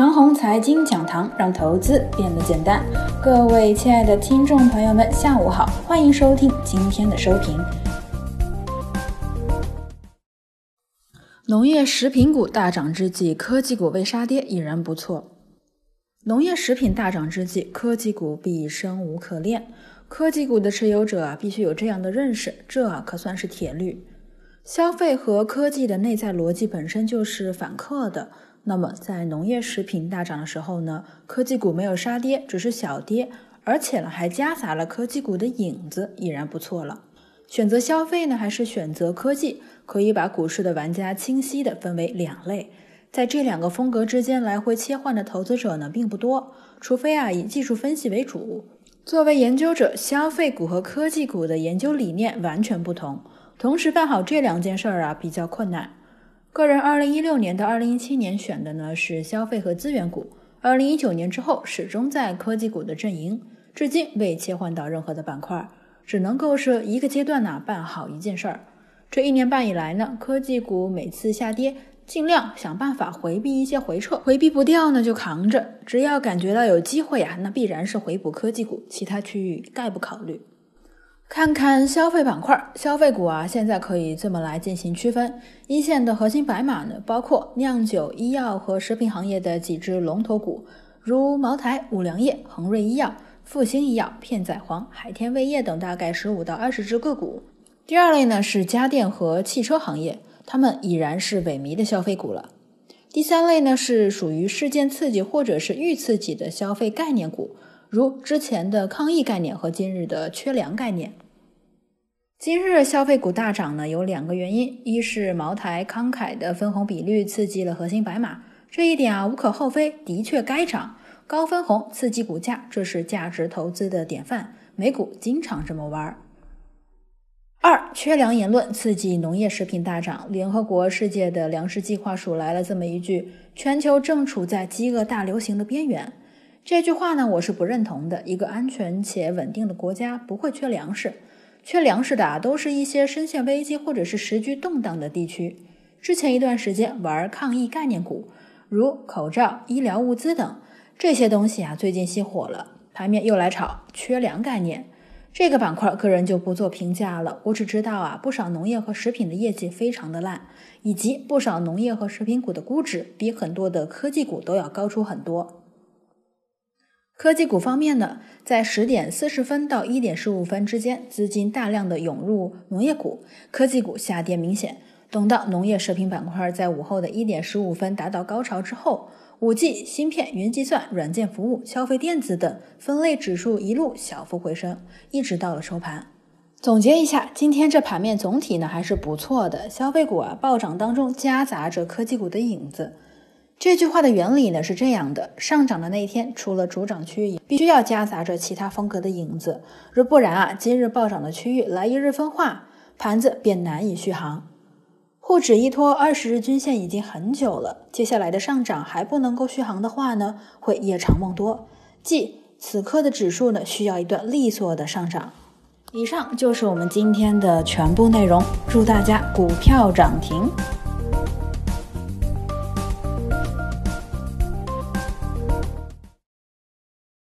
长虹财经讲堂，让投资变得简单。各位亲爱的听众朋友们，下午好，欢迎收听今天的收评。农业食品股大涨之际，科技股未杀跌，已然不错。农业食品大涨之际，科技股必生无可恋。科技股的持有者，必须有这样的认识，这可算是铁律。消费和科技的内在逻辑本身就是反克的。那么，在农业食品大涨的时候呢，科技股没有杀跌，只是小跌，而且呢还夹杂了科技股的影子，已然不错了。选择消费呢，还是选择科技，可以把股市的玩家清晰的分为两类。在这两个风格之间来回切换的投资者呢，并不多，除非啊以技术分析为主。作为研究者，消费股和科技股的研究理念完全不同，同时办好这两件事儿啊，比较困难。个人二零一六年到二零一七年选的呢是消费和资源股，二零一九年之后始终在科技股的阵营，至今未切换到任何的板块，只能够是一个阶段呢办好一件事儿。这一年半以来呢，科技股每次下跌，尽量想办法回避一些回撤，回避不掉呢就扛着，只要感觉到有机会啊，那必然是回补科技股，其他区域概不考虑。看看消费板块，消费股啊，现在可以这么来进行区分。一线的核心白马呢，包括酿酒、医药和食品行业的几只龙头股，如茅台、五粮液、恒瑞医药、复星医药、片仔癀、海天味业等，大概十五到二十只个股。第二类呢是家电和汽车行业，它们已然是萎靡的消费股了。第三类呢是属于事件刺激或者是预刺激的消费概念股。如之前的抗疫概念和今日的缺粮概念，今日消费股大涨呢，有两个原因：一是茅台慷慨的分红比率刺激了核心白马，这一点啊无可厚非，的确该涨。高分红刺激股价，这是价值投资的典范，美股经常这么玩。二缺粮言论刺激农业食品大涨，联合国世界的粮食计划署来了这么一句：全球正处在饥饿大流行的边缘。这句话呢，我是不认同的。一个安全且稳定的国家不会缺粮食，缺粮食的啊，都是一些深陷危机或者是时局动荡的地区。之前一段时间玩抗疫概念股，如口罩、医疗物资等这些东西啊，最近熄火了，盘面又来炒缺粮概念。这个板块个人就不做评价了。我只知道啊，不少农业和食品的业绩非常的烂，以及不少农业和食品股的估值比很多的科技股都要高出很多。科技股方面呢，在十点四十分到一点十五分之间，资金大量的涌入农业股，科技股下跌明显。等到农业食品板块在午后的一点十五分达到高潮之后，五 G、芯片、云计算、软件服务、消费电子等分类指数一路小幅回升，一直到了收盘。总结一下，今天这盘面总体呢还是不错的，消费股啊暴涨当中夹杂着科技股的影子。这句话的原理呢是这样的：上涨的那天，除了主涨区域，必须要夹杂着其他风格的影子，若不然啊，今日暴涨的区域来一日分化，盘子便难以续航。沪指依托二十日均线已经很久了，接下来的上涨还不能够续航的话呢，会夜长梦多，即此刻的指数呢需要一段利索的上涨。以上就是我们今天的全部内容，祝大家股票涨停。